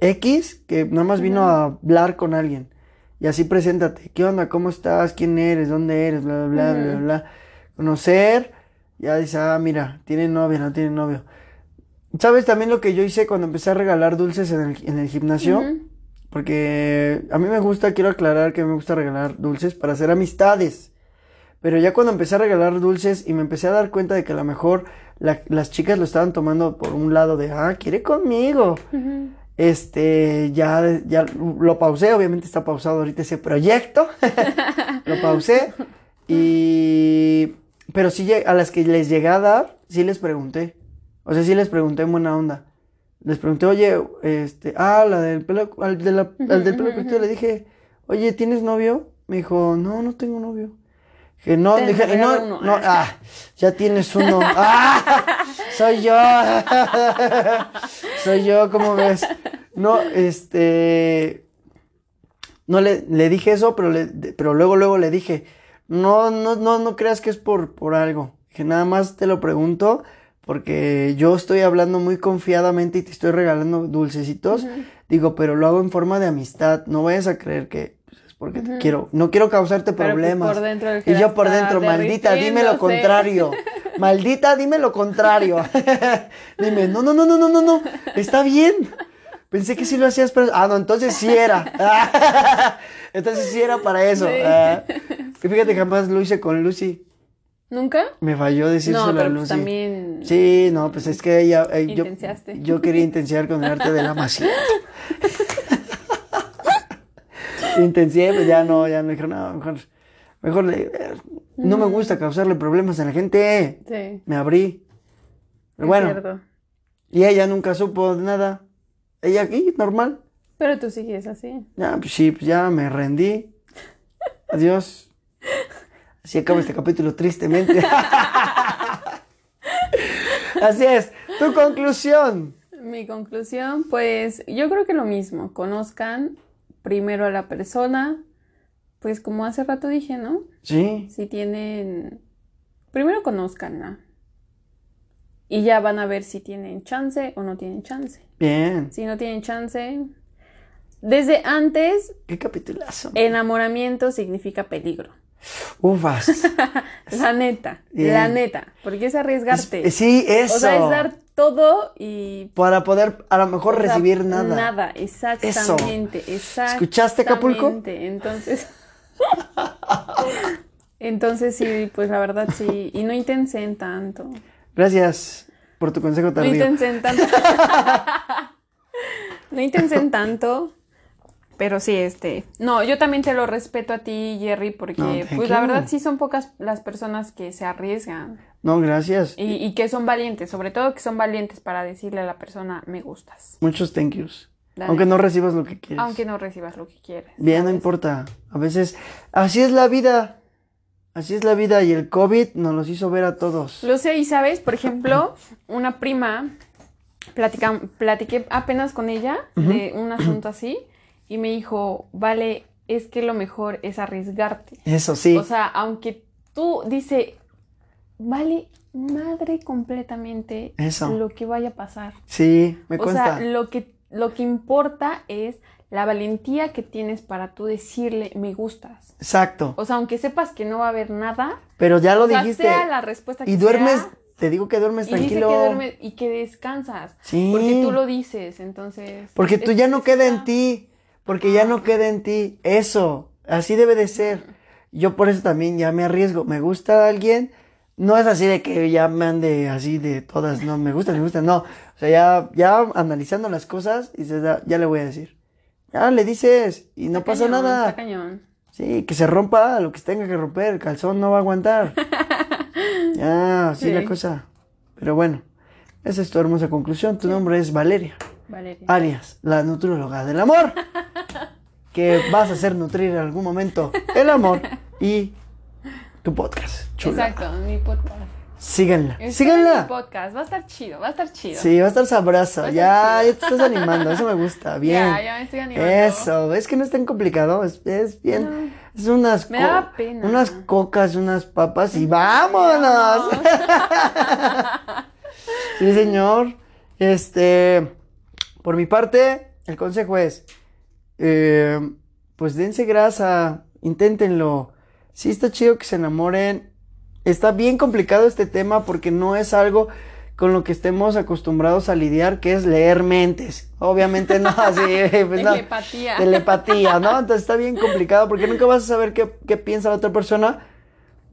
X que nada más vino a hablar con alguien. Y así preséntate. ¿Qué onda? ¿Cómo estás? ¿Quién eres? ¿Dónde eres? Bla, bla, bla, bla, bla. Conocer. Ya dices, ah, mira, tiene novia, no tiene novio. ¿Sabes también lo que yo hice cuando empecé a regalar dulces en el, en el gimnasio? Porque a mí me gusta, quiero aclarar que me gusta regalar dulces para hacer amistades. Pero ya cuando empecé a regalar dulces y me empecé a dar cuenta de que a lo mejor la- las chicas lo estaban tomando por un lado de, ah, quiere conmigo. Este, ya, ya lo pausé, obviamente está pausado ahorita ese proyecto. [LAUGHS] lo pausé. Y, pero sí, a las que les llegué a dar, sí les pregunté. O sea, sí les pregunté en buena onda. Les pregunté, oye, este, ah, la del pelo, al, de la- al del pelo cortito, le dije, oye, ¿tienes novio? Me dijo, no, no tengo novio. Dije, no, Te dije, no, uno. no, [LAUGHS] ah, ya tienes uno. ¡Ah! [LAUGHS] Soy yo. [LAUGHS] Soy yo, ¿cómo ves? No, este, no le, le dije eso, pero, le, pero luego, luego le dije, no, no, no, no creas que es por, por algo. Que nada más te lo pregunto porque yo estoy hablando muy confiadamente y te estoy regalando dulcecitos. Digo, pero lo hago en forma de amistad. No vayas a creer que pues, porque quiero. No quiero causarte pues, problemas. por dentro el y yo por dentro, maldita, dime lo contrario. [LAUGHS] Maldita, dime lo contrario. [LAUGHS] dime, no, no, no, no, no, no, no. Está bien. Pensé que sí lo hacías, pero. Ah, no, entonces sí era. [LAUGHS] entonces sí era para eso. Sí. Ah, y fíjate, jamás lo hice con Lucy. ¿Nunca? Me falló decírselo No, a pero Lucy. pues también Sí, no, pues es que ella. eh, yo quería intenciar con el arte de la masía. [LAUGHS] Intencié, pues ya no, ya no dije, no, mejor. Mejor le- eh, no me gusta causarle problemas a la gente. Sí. Me abrí. Pero es bueno, cierto. y ella nunca supo nada. Ella aquí, normal. Pero tú sigues así. Ya, pues sí, pues ya me rendí. Adiós. Así acaba este capítulo tristemente. [LAUGHS] Así es. Tu conclusión. Mi conclusión, pues yo creo que lo mismo. Conozcan primero a la persona, pues como hace rato dije, ¿no? Sí. Si tienen, primero conozcanla. Y ya van a ver si tienen chance o no tienen chance. Bien. Si no tienen chance, desde antes, Qué capitulazo. enamoramiento significa peligro. Ufas. [LAUGHS] La neta, Bien. la neta, porque es arriesgarte. Es- sí, eso. O sea, es dar todo y Para poder a lo mejor o sea, recibir nada. Nada, exactamente, exactamente. ¿Escuchaste, Acapulco? Entonces, [LAUGHS] entonces sí, pues la verdad sí, y no intensen tanto. Gracias por tu consejo No tardío. intensen tanto. [LAUGHS] no intensen tanto. Pero sí, este. No, yo también te lo respeto a ti, Jerry, porque, No, pues la verdad sí son pocas las personas que se arriesgan No, gracias. y, y que son valientes, sobre todo que son valientes para decirle a la persona, me gustas. Muchos thank yous. Aunque no recibas lo que quieres. Aunque no recibas lo que quieres. Bien, no importa. A veces, así es la vida. Así es la vida y el COVID nos los hizo ver a todos. Lo sé, y sabes, por ejemplo, [CLEARS THROAT] una prima, platica- platiqué apenas con ella de un asunto así, y me dijo, vale, es que lo mejor es arriesgarte. Eso sí. O sea, aunque tú dice, vale madre completamente Eso. lo que vaya a pasar. sí, me o consta. sea, lo que, lo que importa es la valentía que tienes para tú decirle me gustas. Exacto. O sea, aunque sepas que no va a haber nada, Pero ya lo o sea, dijiste. sea la respuesta que y duermes, sea, te digo que duermes y dice tranquilo. que duermes y que descansas. Sí. Porque tú lo dices, entonces. Porque tú ya no queda en ti. Porque ya no queda en ti. Eso. Así debe de ser. Yo por eso también ya me arriesgo. Me gusta alguien. No es así de que ya me ande así de todas. No, me gusta, me gusta. No. O sea, ya, ya analizando las cosas, y ya, ya le voy a decir. Ya le dices y no Está pasa cañón, nada. Está cañón. Sí, que se rompa lo que tenga que romper. El calzón no va a aguantar. [LAUGHS] ya, así Sí. la cosa. Pero bueno, esa es tu hermosa conclusión. Tu nombre es Valeria, Valeria. alias la nutróloga del amor. [LAUGHS] que vas a hacer nutrir en algún momento el amor y tu podcast. Chula. Exacto, mi podcast. Síganla. Mi Síganla. podcast. Va a estar chido, va a estar chido. Sí, va a estar sabroso. A Ya, ya te estás animando. Eso me gusta. [LAUGHS] Bien. Ya, ya me estoy animando. Eso, es que no es tan complicado, es, es bien, es unas, Me daba pena. unas cocas, unas papas y vámonos. [LAUGHS] sí, señor. Este, por mi parte, el consejo es, eh, pues dense grasa, inténtenlo. Sí está chido que se enamoren. Está bien complicado este tema porque no es algo con lo que estemos acostumbrados a lidiar, que es leer mentes. Obviamente no, [LAUGHS] así, pues no. Telepatía. Telepatía, ¿no? Entonces está bien complicado porque nunca vas a saber qué, qué piensa la otra persona.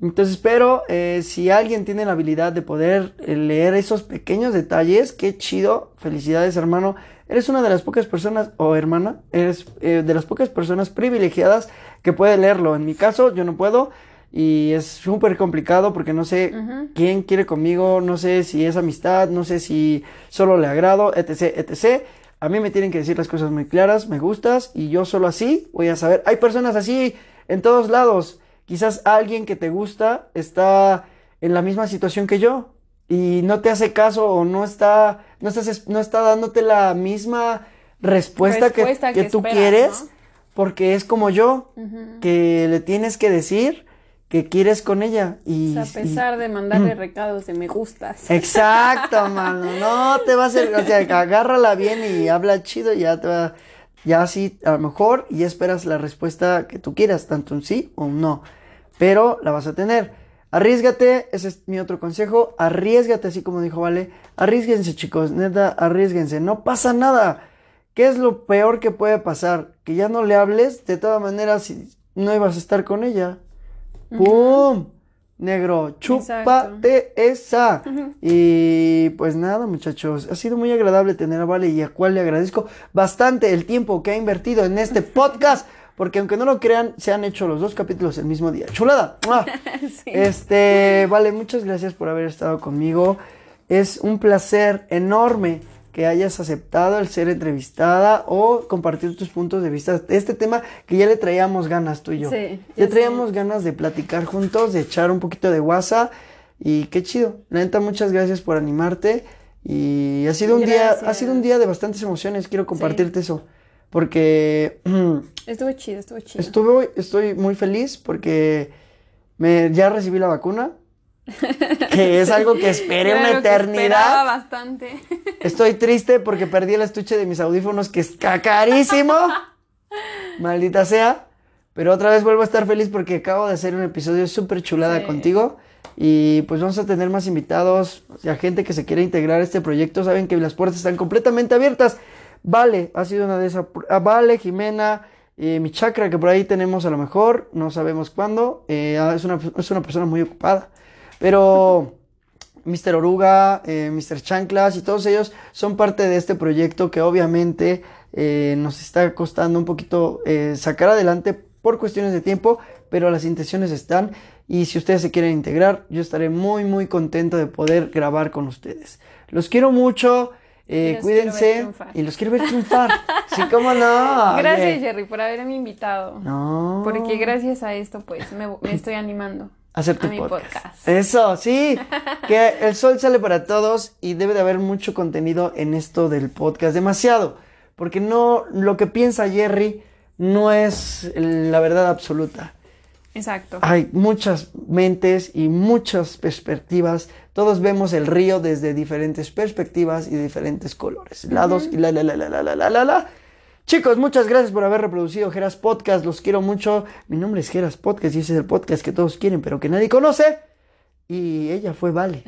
Entonces, pero eh, si alguien tiene la habilidad de poder eh, leer esos pequeños detalles, qué chido. Felicidades, hermano. Eres una de las pocas personas, o hermana, eres eh, de las pocas personas privilegiadas que puede leerlo. En mi caso, yo no puedo. Y es súper complicado porque no sé quién quiere conmigo, no sé si es amistad, no sé si solo le agrado, etc, etc. A mí me tienen que decir las cosas muy claras, me gustas y yo solo así voy a saber. Hay personas así en todos lados. Quizás alguien que te gusta está en la misma situación que yo y no te hace caso o no está, no estás, no está dándote la misma respuesta, que- Respuesta que, que tú esperas, quieres ¿no? porque es como yo, que le tienes que decir que quieres con ella y, O sea, a y- pesar de mandarle [CLEARS THROAT] recados de me gustas. Exacto, [LAUGHS] mano. No te va a hacer, o sea, agárrala bien y habla chido y ya te va, ya así a lo mejor y esperas la respuesta que tú quieras, tanto un sí o un no. Pero la vas a tener. Arriesgate, ese es mi otro consejo. Arriesgate, así como dijo Vale. Arriesguense, chicos, neta, arriesguense. No pasa nada. ¿Qué es lo peor que puede pasar? Que ya no le hables, de todas maneras, si no ibas a estar con ella. ¡Pum! Negro, chúpate esa. Y pues nada, muchachos, ha sido muy agradable tener a Vale y a cual le agradezco bastante el tiempo que ha invertido en este [LAUGHS] podcast, porque aunque no lo crean, se han hecho los dos capítulos el mismo día. ¡Chulada! [LAUGHS] Este, Vale, muchas gracias por haber estado conmigo. Es un placer enorme que hayas aceptado el ser entrevistada o compartir tus puntos de vista este tema que ya le traíamos ganas tú y yo. Sí, ya traíamos ganas de platicar juntos, de echar un poquito de guasa y qué chido. La neta, muchas gracias por animarte y ha sido un día, ha sido un día de bastantes emociones. Quiero compartirte eso porque [CLEARS THROAT] Estuvo chido, estuvo chido. Estuve, estoy muy feliz porque me, ya recibí la vacuna, [LAUGHS] que es algo que esperé una que eternidad. bastante. [LAUGHS] Estoy triste porque perdí el estuche de mis audífonos, que es ca- carísimo. [LAUGHS] Maldita sea. Pero otra vez vuelvo a estar feliz porque acabo de hacer un episodio súper chulada Sí. contigo. Y pues vamos a tener más invitados, o sea, gente que se quiera integrar a este proyecto. Saben que las puertas están completamente abiertas. Vale, ha sido una de esas. ah, Vale, Jimena, eh, mi chakra que por ahí tenemos a lo mejor, no sabemos cuándo. eh, ah, es, una, es una persona muy ocupada. Pero [LAUGHS] Mr. Oruga, eh, Mr. Chanclas y todos ellos son parte de este proyecto que obviamente eh, nos está costando un poquito sacar adelante por cuestiones de tiempo, pero las intenciones están y si ustedes se quieren integrar, yo estaré muy muy contento de poder grabar con ustedes. Los quiero mucho, eh, cuídense triunfar. y los quiero ver triunfar. sí, cómo no. [LAUGHS] Gracias, Oye. Jerry, por haberme invitado. No. Porque gracias a esto, pues, me, me estoy animando. hacer tu a mi podcast. podcast. Eso, sí, [LAUGHS] que el sol sale para todos y debe de haber mucho contenido en esto del podcast, demasiado, porque no lo que piensa Jerry no es la verdad absoluta. Exacto. Hay muchas mentes y muchas perspectivas. Todos vemos el río desde diferentes perspectivas y diferentes colores, lados y la la la la la la la la la. Chicos, muchas gracias por haber reproducido Geras Podcast. Los quiero mucho. Mi nombre es Geras Podcast y ese es el podcast que todos quieren, pero que nadie conoce. Y ella fue Vale,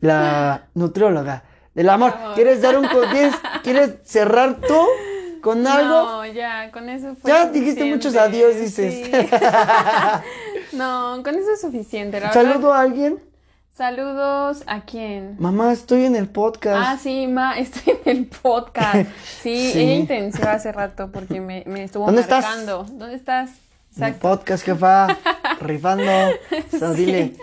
la [LAUGHS] nutrióloga del amor. ¿Quieres dar un ¿quieres, quieres cerrar tú con algo? No, ya, con eso fue Ya dijiste muchos adiós, dices. Sí. [LAUGHS] no, con eso es suficiente. La ¿Saludo verdad, a alguien? Saludos a quién. Mamá, estoy en el podcast. Ah, sí, ma, [LAUGHS] estoy en el podcast. Sí, [LAUGHS] Sí. ella intenció hace rato porque me, me estuvo ¿Dónde estás? marcando. ¿Dónde estás? En el Exacto. podcast, jefa. Rifando. O sea, dile.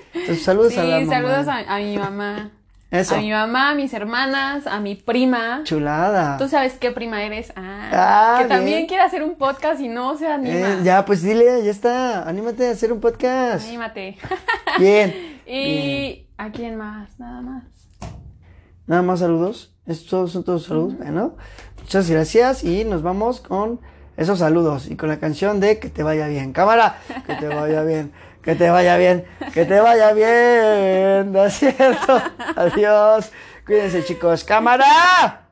Saludos Sí, a la mamá. saludos a, a mi mamá. Eso. A mi mamá, a mis hermanas, a mi prima. Chulada. ¿Tú sabes qué prima eres? Ah, Ah, que también quiere hacer un podcast y no se anima. Eh, ya, pues dile, ya está. Anímate a hacer un podcast. Anímate. [LAUGHS] Bien. [LAUGHS] y Bien. ¿a quién más? Nada más. Nada más saludos. Estos son todos saludos. Bueno, muchas gracias y nos vamos con esos saludos y con la canción de Que te vaya bien. Cámara, que te vaya bien. [LAUGHS] Que te vaya bien. Que te vaya bien. ¿No es cierto? Adiós. Cuídense, chicos. Cámara.